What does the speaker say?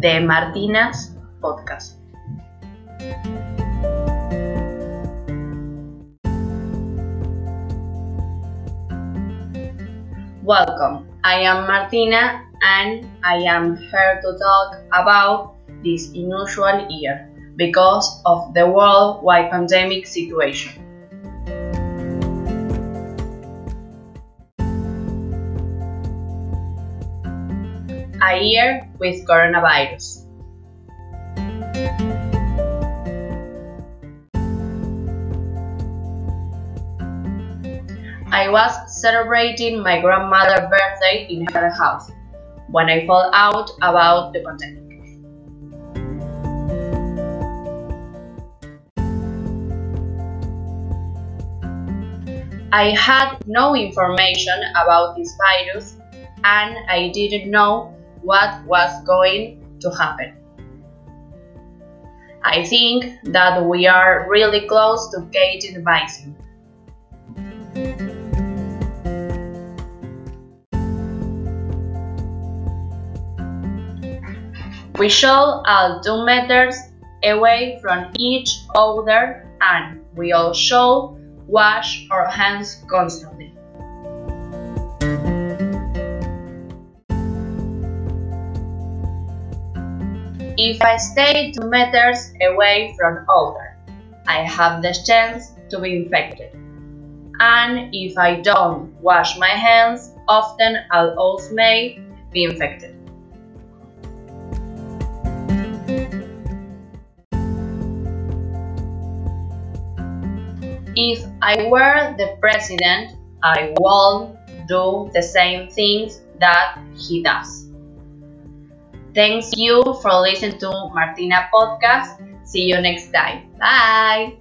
de Martina's podcast. Welcome, I am Martina and I am here to talk about this unusual year because of the worldwide pandemic situation. A year with coronavirus. I was celebrating my grandmother's birthday in her house when I found out about the pandemic. I had no information about this virus and I didn't know what was going to happen. I think that we are really close to getting vaccine. We should all two meters away from each other and we all should wash our hands constantly. If I stay 2 meters away from other, I have the chance to be infected. And if I don't wash my hands, often I'll also may be infected. If I were the president, I would do the same things that he does. Thank you for listening to Martina podcast. See you next time. Bye.